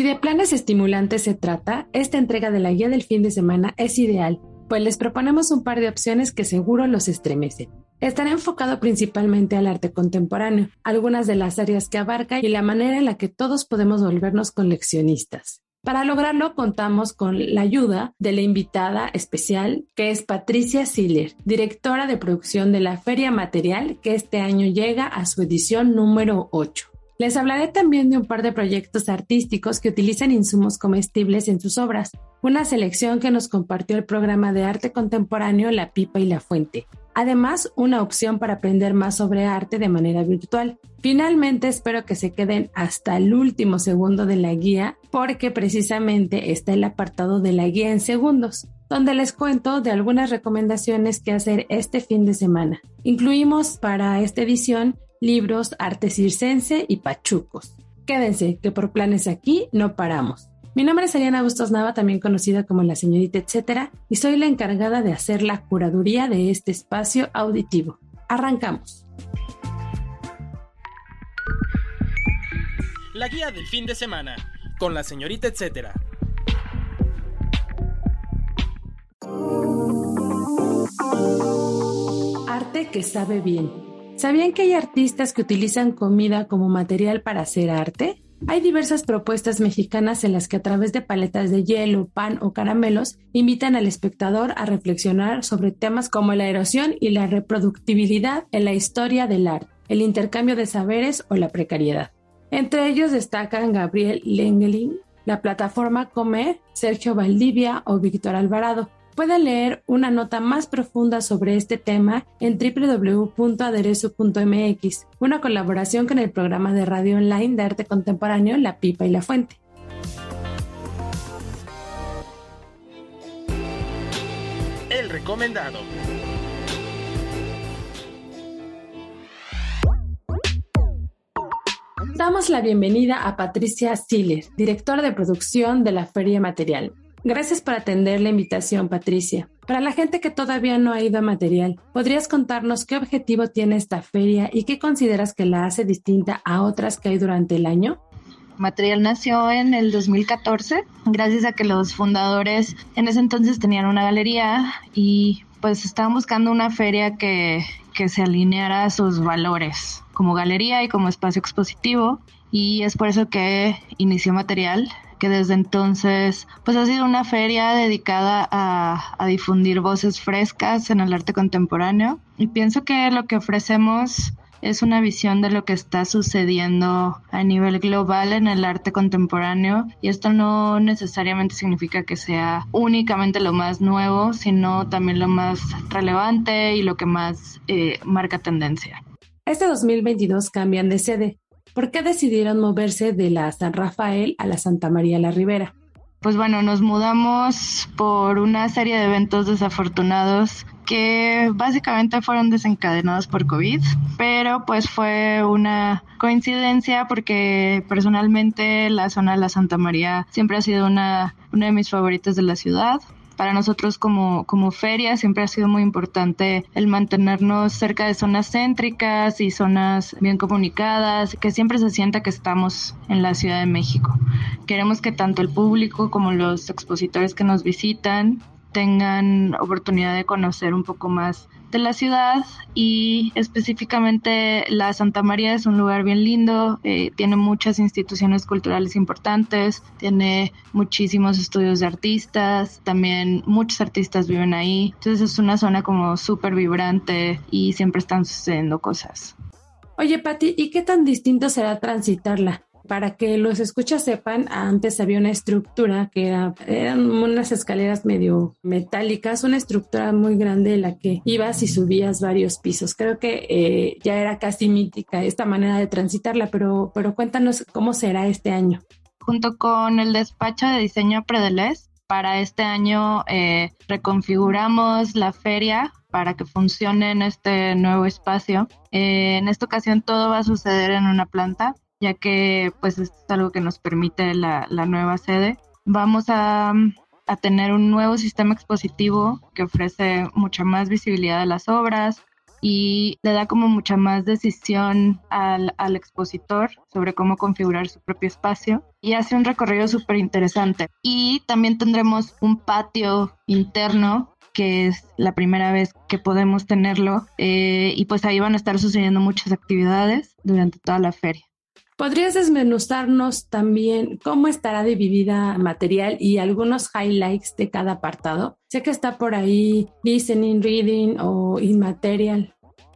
Si de planes estimulantes se trata, esta entrega de la guía del fin de semana es ideal, pues les proponemos un par de opciones que seguro los estremecen. Estará enfocado principalmente al arte contemporáneo, algunas de las áreas que abarca y la manera en la que todos podemos volvernos coleccionistas. Para lograrlo contamos con la ayuda de la invitada especial que es Patricia Siller, directora de producción de la Feria Material que este año llega a su edición número 8. Les hablaré también de un par de proyectos artísticos que utilizan insumos comestibles en sus obras, una selección que nos compartió el programa de arte contemporáneo La Pipa y la Fuente. Además, una opción para aprender más sobre arte de manera virtual. Finalmente, espero que se queden hasta el último segundo de la guía, porque precisamente está el apartado de la guía en segundos, donde les cuento de algunas recomendaciones que hacer este fin de semana. Incluimos para esta edición libros, arte circense y pachucos. Quédense, que por planes aquí no paramos. Mi nombre es Ariana Bustos Nava, también conocida como la señorita etcétera, y soy la encargada de hacer la curaduría de este espacio auditivo. Arrancamos. La guía del fin de semana, con la señorita etcétera. Arte que sabe bien. ¿Sabían que hay artistas que utilizan comida como material para hacer arte? Hay diversas propuestas mexicanas en las que a través de paletas de hielo, pan o caramelos invitan al espectador a reflexionar sobre temas como la erosión y la reproductibilidad en la historia del arte, el intercambio de saberes o la precariedad. Entre ellos destacan Gabriel Lengelin, la plataforma Come, Sergio Valdivia o Víctor Alvarado, Pueden leer una nota más profunda sobre este tema en www.aderezo.mx, una colaboración con el programa de radio online de arte contemporáneo La Pipa y la Fuente. El recomendado. Damos la bienvenida a Patricia Stiller, directora de producción de la Feria Material. Gracias por atender la invitación, Patricia. Para la gente que todavía no ha ido a material, ¿podrías contarnos qué objetivo tiene esta feria y qué consideras que la hace distinta a otras que hay durante el año? Material nació en el 2014, gracias a que los fundadores en ese entonces tenían una galería y pues estaban buscando una feria que, que se alineara a sus valores como galería y como espacio expositivo y es por eso que inició Material que desde entonces pues ha sido una feria dedicada a, a, difundir voces frescas en el arte contemporáneo y pienso que lo que ofrecemos es una visión de lo que está sucediendo a nivel global en el arte contemporáneo y esto no necesariamente significa que sea únicamente lo más nuevo, sino también lo más relevante y lo que más eh, marca tendencia. Este 2022 cambian de sede. ¿Por qué decidieron moverse de la San Rafael a la Santa María la Ribera? Pues bueno, nos mudamos por una serie de eventos desafortunados que básicamente fueron desencadenados por COVID, pero pues fue una coincidencia porque personalmente la zona de la Santa María siempre ha sido una, una de mis favoritas de la ciudad para nosotros como, como feria siempre ha sido muy importante el mantenernos cerca de zonas céntricas y zonas bien comunicadas, que siempre se sienta que estamos en la Ciudad de México. Queremos que tanto el público como los expositores que nos visitan tengan oportunidad de conocer un poco más de la ciudad y específicamente la Santa María es un lugar bien lindo, eh, tiene muchas instituciones culturales importantes, tiene muchísimos estudios de artistas, también muchos artistas viven ahí, entonces es una zona como súper vibrante y siempre están sucediendo cosas. Oye Patti, ¿y qué tan distinto será transitarla? Para que los escuchas sepan, antes había una estructura que era, eran unas escaleras medio metálicas, una estructura muy grande en la que ibas y subías varios pisos. Creo que eh, ya era casi mítica esta manera de transitarla, pero, pero cuéntanos cómo será este año. Junto con el despacho de diseño Predelés, para este año eh, reconfiguramos la feria para que funcione en este nuevo espacio. Eh, en esta ocasión todo va a suceder en una planta ya que pues es algo que nos permite la, nueva sede. Vamos a, tener un nuevo sistema expositivo que ofrece mucha más visibilidad a las obras y le da como mucha más decisión al, al expositor sobre cómo configurar su propio espacio y hace un recorrido súper interesante. Y también tendremos un patio interno que es la primera vez que podemos tenerlo eh, y pues ahí van a estar sucediendo muchas actividades durante toda la feria. ¿Podrías desmenuzarnos también cómo estará dividida material y algunos highlights de cada apartado? Sé que está por ahí listening, reading o inmaterial.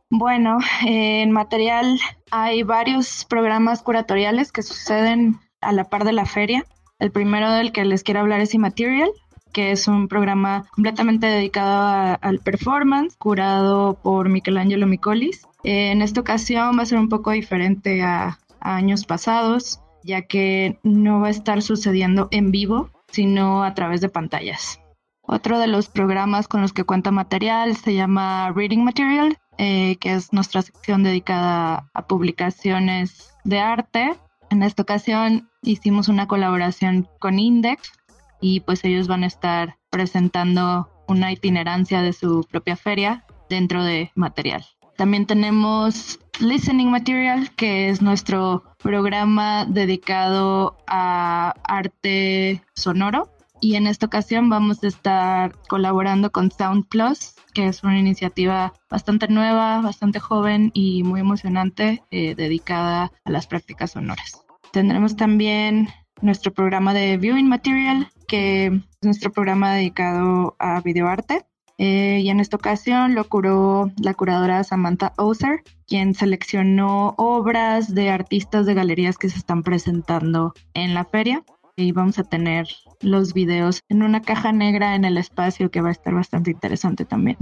Bueno, en material hay varios programas curatoriales que suceden a la par de la feria. El primero del que les quiero hablar es Immaterial, que es un programa completamente dedicado al performance, curado por Michelangelo Micolis. En esta ocasión va a ser un poco diferente a, años pasados, ya que no va a estar sucediendo en vivo, sino a través de pantallas. Otro de los programas con los que cuenta material se llama Reading Material, eh, que es nuestra sección dedicada a publicaciones de arte. En esta ocasión hicimos una colaboración con Index y pues ellos van a estar presentando una itinerancia de su propia feria dentro de material. También tenemos Listening Material, que es nuestro programa dedicado a arte sonoro. Y en esta ocasión vamos a estar colaborando con Sound Plus, que es una iniciativa bastante nueva, bastante joven y muy emocionante eh, dedicada a las prácticas sonoras. Tendremos también nuestro programa de Viewing Material, que es nuestro programa dedicado a videoarte. Eh, y en esta ocasión lo curó la curadora Samantha Ozer, quien seleccionó obras de artistas de galerías que se están presentando en la feria. Y vamos a tener los videos en una caja negra en el espacio que va a estar bastante interesante también.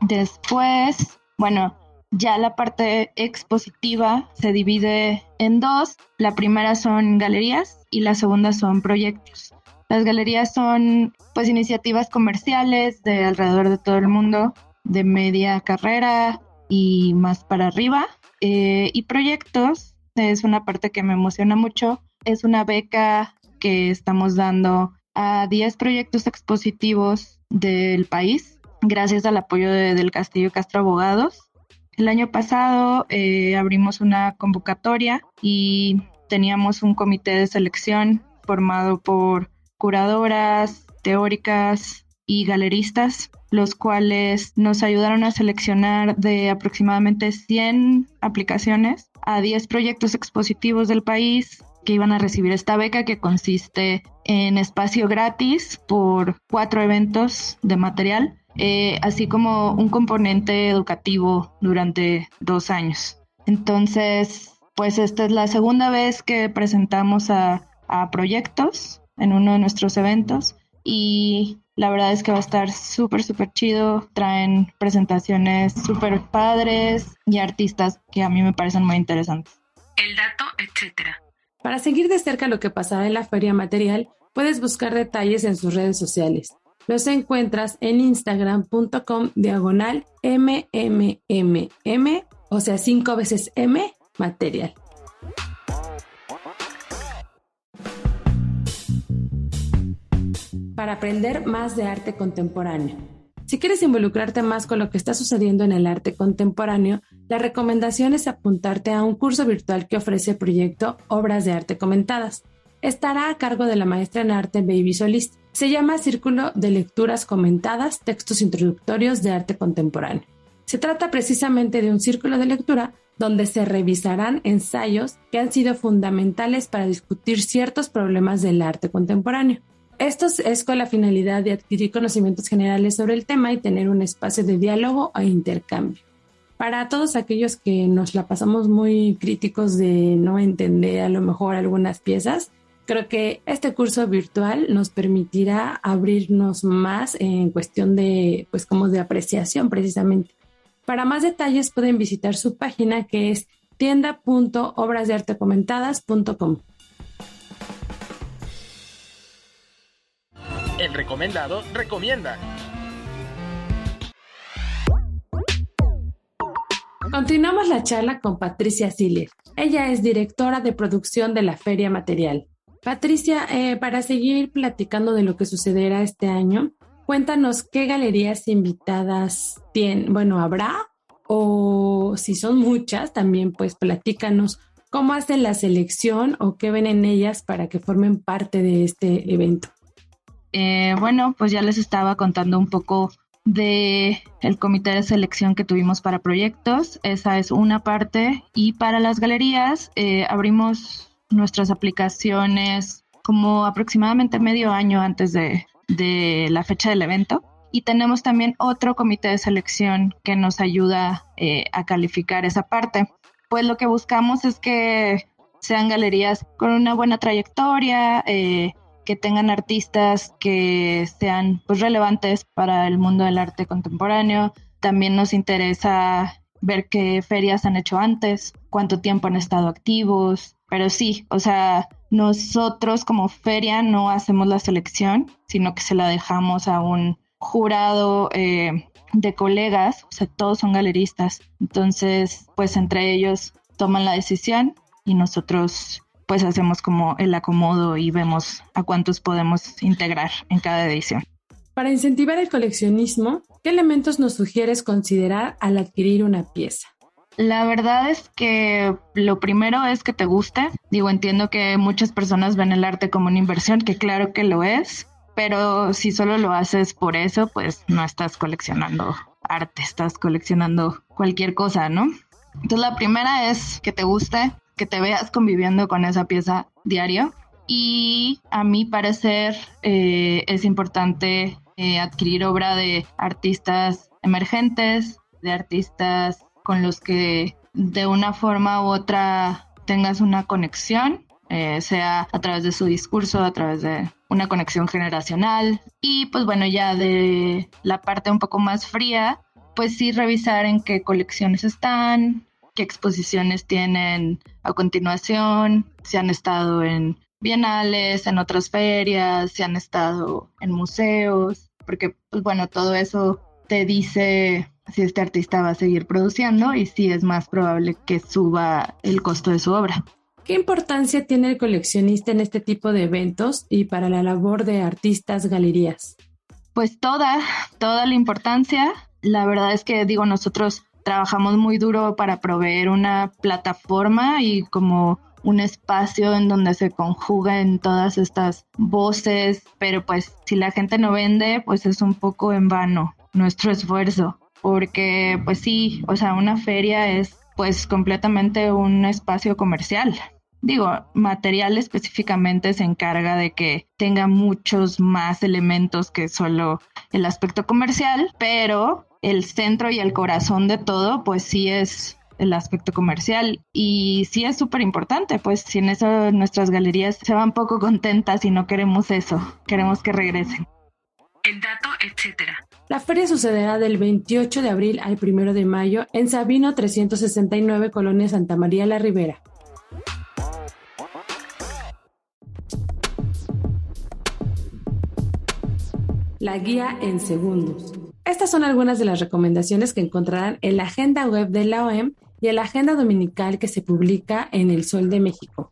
Después, bueno, ya la parte expositiva se divide en dos. La primera son galerías y la segunda son proyectos. Las galerías son pues iniciativas comerciales de alrededor de todo el mundo, de media carrera y más para arriba. Eh, y proyectos es una parte que me emociona mucho. Es una beca que estamos dando a 10 proyectos expositivos del país, gracias al apoyo del Castillo Castro Abogados. El año pasado eh, abrimos una convocatoria y teníamos un comité de selección formado por curadoras, teóricas y galeristas, los cuales nos ayudaron a seleccionar de aproximadamente 100 aplicaciones a 10 proyectos expositivos del país que iban a recibir esta beca que consiste en espacio gratis por cuatro eventos de material, eh, así como un componente educativo durante dos años. Entonces, pues esta es la segunda vez que presentamos a, a proyectos en uno de nuestros eventos y la verdad es que va a estar súper, súper chido. Traen presentaciones súper padres y artistas que a mí me parecen muy interesantes. El dato, etcétera. Para seguir de cerca lo que pasará en la feria material, puedes buscar detalles en sus redes sociales. Los encuentras en instagram.com diagonal mmm, o sea, cinco veces m material. Para aprender más de arte contemporáneo. Si quieres involucrarte más con lo que está sucediendo en el arte contemporáneo, la recomendación es apuntarte a un curso virtual que ofrece el proyecto Obras de Arte Comentadas. Estará a cargo de la maestra en arte Baby Solist. Se llama Círculo de Lecturas Comentadas, Textos Introductorios de Arte Contemporáneo. Se trata precisamente de un círculo de lectura donde se revisarán ensayos que han sido fundamentales para discutir ciertos problemas del arte contemporáneo. Esto es con la finalidad de adquirir conocimientos generales sobre el tema y tener un espacio de diálogo e intercambio. para todos aquellos que nos la pasamos muy críticos de no entender a lo mejor algunas piezas, creo que este curso virtual nos permitirá abrirnos más en cuestión de, pues como de apreciación precisamente. Para más detalles pueden visitar su página que es tienda.obrasdeartecomentadas.com. El recomendado recomienda. Continuamos la charla con Patricia Siller. Ella es directora de producción de la Feria Material. Patricia, eh, para seguir platicando de lo que sucederá este año, cuéntanos qué galerías invitadas tienen, bueno, habrá o si son muchas, también pues platícanos cómo hacen la selección o qué ven en ellas para que formen parte de este evento. Eh, bueno, pues ya les estaba contando un poco de el comité de selección que tuvimos para proyectos. Esa es una parte. Y para las galerías eh, abrimos nuestras aplicaciones como aproximadamente medio año antes de, de la fecha del evento. Y tenemos también otro comité de selección que nos ayuda eh, a calificar esa parte. Pues lo que buscamos es que sean galerías con una buena trayectoria, eh, que tengan artistas que sean pues, relevantes para el mundo del arte contemporáneo. También nos interesa ver qué ferias han hecho antes, cuánto tiempo han estado activos. Pero sí, o sea, nosotros como feria no hacemos la selección, sino que se la dejamos a un jurado eh, de colegas, o sea, todos son galeristas. Entonces, pues entre ellos toman la decisión y nosotros pues hacemos como el acomodo y vemos a cuántos podemos integrar en cada edición. Para incentivar el coleccionismo, ¿qué elementos nos sugieres considerar al adquirir una pieza? La verdad es que lo primero es que te guste. Digo, entiendo que muchas personas ven el arte como una inversión, que claro que lo es, pero si solo lo haces por eso, pues no estás coleccionando arte, estás coleccionando cualquier cosa, ¿no? Entonces la primera es que te guste, que te veas conviviendo con esa pieza diario. Y a mi parecer eh, es importante eh, adquirir obra de artistas emergentes, de artistas con los que de una forma u otra tengas una conexión, eh, sea a través de su discurso, a través de una conexión generacional. Y pues bueno, ya de la parte un poco más fría, pues sí revisar en qué colecciones están, qué exposiciones tienen a continuación, si han estado en bienales, en otras ferias, si han estado en museos, porque pues bueno, todo eso te dice si este artista va a seguir produciendo y si es más probable que suba el costo de su obra. ¿Qué importancia tiene el coleccionista en este tipo de eventos y para la labor de artistas galerías? Pues toda, toda la importancia. La verdad es que digo, nosotros trabajamos muy duro para proveer una plataforma y como un espacio en donde se conjuguen todas estas voces, pero pues si la gente no vende, pues es un poco en vano nuestro esfuerzo, porque pues sí, o sea, una feria es pues completamente un espacio comercial. Digo, material específicamente se encarga de que tenga muchos más elementos que solo el aspecto comercial, pero el centro y el corazón de todo, pues sí es el aspecto comercial y sí es súper importante, pues si en eso nuestras galerías se van poco contentas y no queremos eso, queremos que regresen. El dato, etcétera. La feria sucederá del 28 de abril al 1 de mayo en Sabino 369, Colonia Santa María la Ribera. La guía en segundos. Estas son algunas de las recomendaciones que encontrarán en la agenda web de la OEM y en la agenda dominical que se publica en El Sol de México.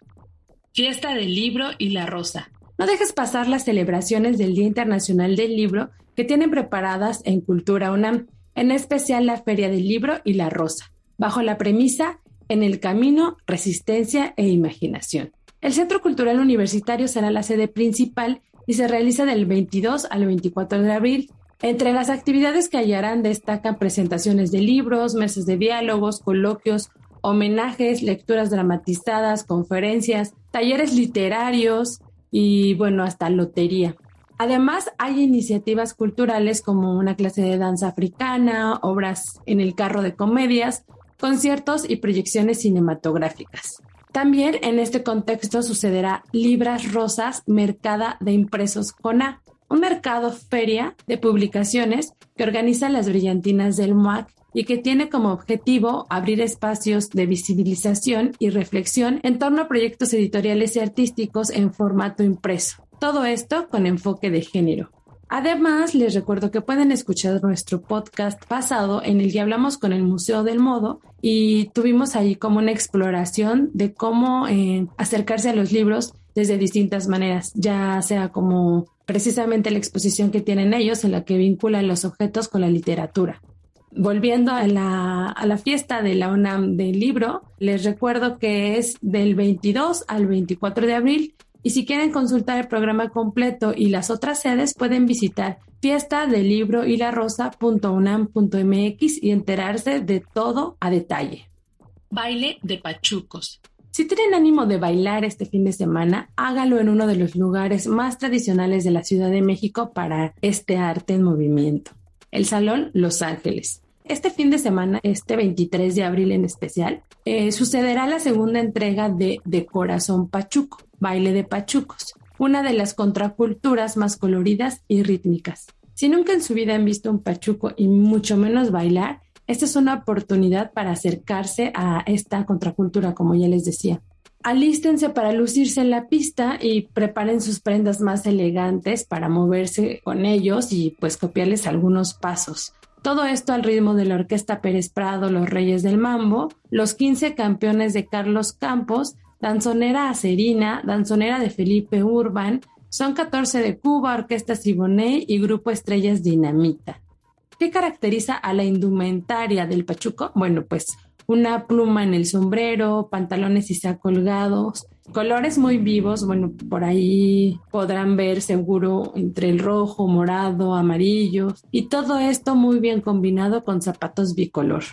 Fiesta del Libro y la Rosa. No dejes pasar las celebraciones del Día Internacional del Libro que tienen preparadas en Cultura UNAM, en especial la Feria del Libro y la Rosa, bajo la premisa En el camino, resistencia e imaginación. El Centro Cultural Universitario será la sede principal y se realiza del 22 al 24 de abril entre las actividades que hallarán destacan presentaciones de libros, mesas de diálogos, coloquios, homenajes, lecturas dramatizadas, conferencias, talleres literarios y bueno, hasta lotería. Además, hay iniciativas culturales como una clase de danza africana, obras en el carro de comedias, conciertos y proyecciones cinematográficas. También en este contexto sucederá Libras Rosas Mercada de Impresos CONA, un mercado feria de publicaciones que organiza las brillantinas del MUAC y que tiene como objetivo abrir espacios de visibilización y reflexión en torno a proyectos editoriales y artísticos en formato impreso. Todo esto con enfoque de género. Además, les recuerdo que pueden escuchar nuestro podcast pasado en el que hablamos con el Museo del Modo y tuvimos ahí como una exploración de cómo eh, acercarse a los libros desde distintas maneras, ya sea como precisamente la exposición que tienen ellos en la que vinculan los objetos con la literatura. Volviendo a la, a la fiesta de la UNAM del libro, les recuerdo que es del 22 al 24 de abril y si quieren consultar el programa completo y las otras sedes, pueden visitar fiesta del libro y la rosa.unam.mx y enterarse de todo a detalle. Baile de pachucos. Si tienen ánimo de bailar este fin de semana, hágalo en uno de los lugares más tradicionales de la Ciudad de México para este arte en movimiento, el Salón Los Ángeles. Este fin de semana, este 23 de abril en especial, eh, sucederá la segunda entrega de De Corazón Pachuco, Baile de Pachucos, una de las contraculturas más coloridas y rítmicas. Si nunca en su vida han visto un pachuco y mucho menos bailar, esta es una oportunidad para acercarse a esta contracultura, como ya les decía. Alístense para lucirse en la pista y preparen sus prendas más elegantes para moverse con ellos y pues copiarles algunos pasos. Todo esto al ritmo de la Orquesta Pérez Prado, Los Reyes del Mambo, los 15 campeones de Carlos Campos, Danzonera Acerina, Danzonera de Felipe Urban, Son 14 de Cuba, Orquesta Siboney y Grupo Estrellas Dinamita. ¿Qué caracteriza a la indumentaria del Pachuco? Bueno, pues una pluma en el sombrero, pantalones y colgados, colores muy vivos, bueno, por ahí podrán ver seguro entre el rojo, morado, amarillo y todo esto muy bien combinado con zapatos bicolor.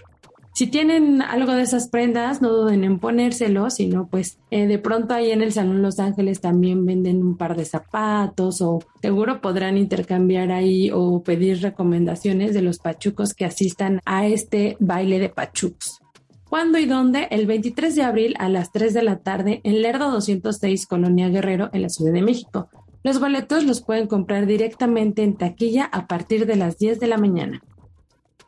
Si tienen algo de esas prendas, no duden en ponérselo, sino pues eh, de pronto ahí en el Salón Los Ángeles también venden un par de zapatos o seguro podrán intercambiar ahí o pedir recomendaciones de los pachucos que asistan a este baile de pachucos. ¿Cuándo y dónde? El 23 de abril a las 3 de la tarde en Lerdo 206, Colonia Guerrero, en la Ciudad de México. Los boletos los pueden comprar directamente en taquilla a partir de las 10 de la mañana.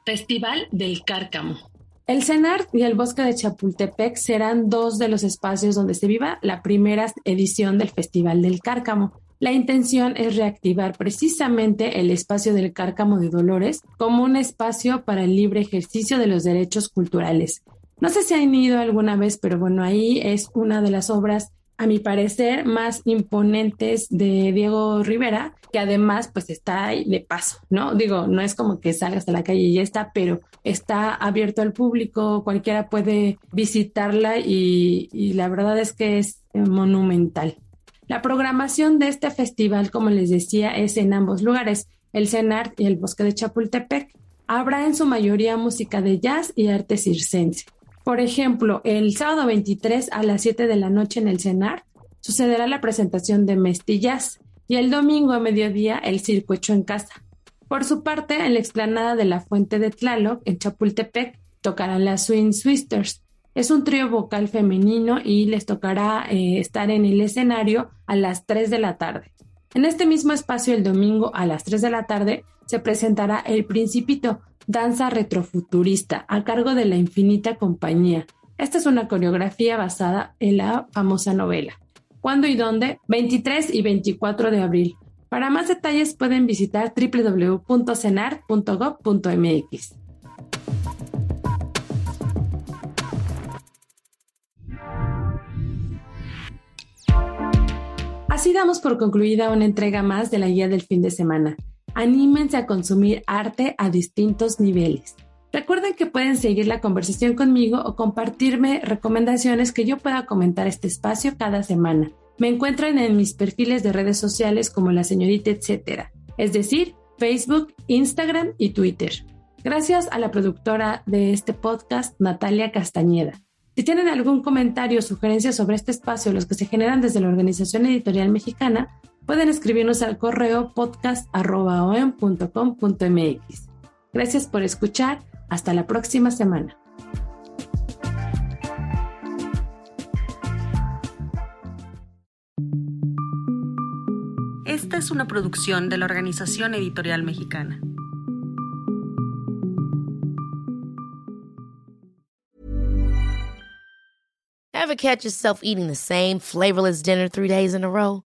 Festival del Cárcamo. El CENAR y el Bosque de Chapultepec serán dos de los espacios donde se viva la primera edición del Festival del Cárcamo. La intención es reactivar precisamente el espacio del Cárcamo de Dolores como un espacio para el libre ejercicio de los derechos culturales, no sé si han ido alguna vez, pero bueno, ahí es una de las obras, a mi parecer, más imponentes de Diego Rivera, que además pues está ahí de paso, ¿no? Digo, no es como que salgas a la calle y ya está, pero está abierto al público, cualquiera puede visitarla y, y la verdad es que es monumental. La programación de este festival, como les decía, es en ambos lugares, el CENART y el Bosque de Chapultepec. Habrá en su mayoría música de jazz y arte circense. Por ejemplo, el sábado 23 a las 7 de la noche en el CENAR sucederá la presentación de Mestillas y el domingo a mediodía el circo hecho en casa. Por su parte, en la explanada de la Fuente de Tlaloc, en Chapultepec, tocarán las Swing Swisters. Es un trío vocal femenino y les tocará eh, estar en el escenario a las 3 de la tarde. En este mismo espacio, el domingo a las 3 de la tarde, se presentará El Principito, danza retrofuturista a cargo de la Infinita Compañía. Esta es una coreografía basada en la famosa novela. ¿Cuándo y dónde? 23 y 24 de abril. Para más detalles pueden visitar www.cenar.gov.mx. Así damos por concluida una entrega más de la guía del fin de semana anímense a consumir arte a distintos niveles. Recuerden que pueden seguir la conversación conmigo o compartirme recomendaciones que yo pueda comentar este espacio cada semana. Me encuentran en mis perfiles de redes sociales como la señorita etcétera, es decir, Facebook, Instagram y Twitter. Gracias a la productora de este podcast, Natalia Castañeda. Si tienen algún comentario o sugerencia sobre este espacio, los que se generan desde la Organización Editorial Mexicana, pueden escribirnos al correo podcast.com.mx. Gracias por escuchar. Hasta la próxima semana. Esta es una producción de la Organización Editorial Mexicana. Ever catch yourself eating the same flavorless dinner three days in a row?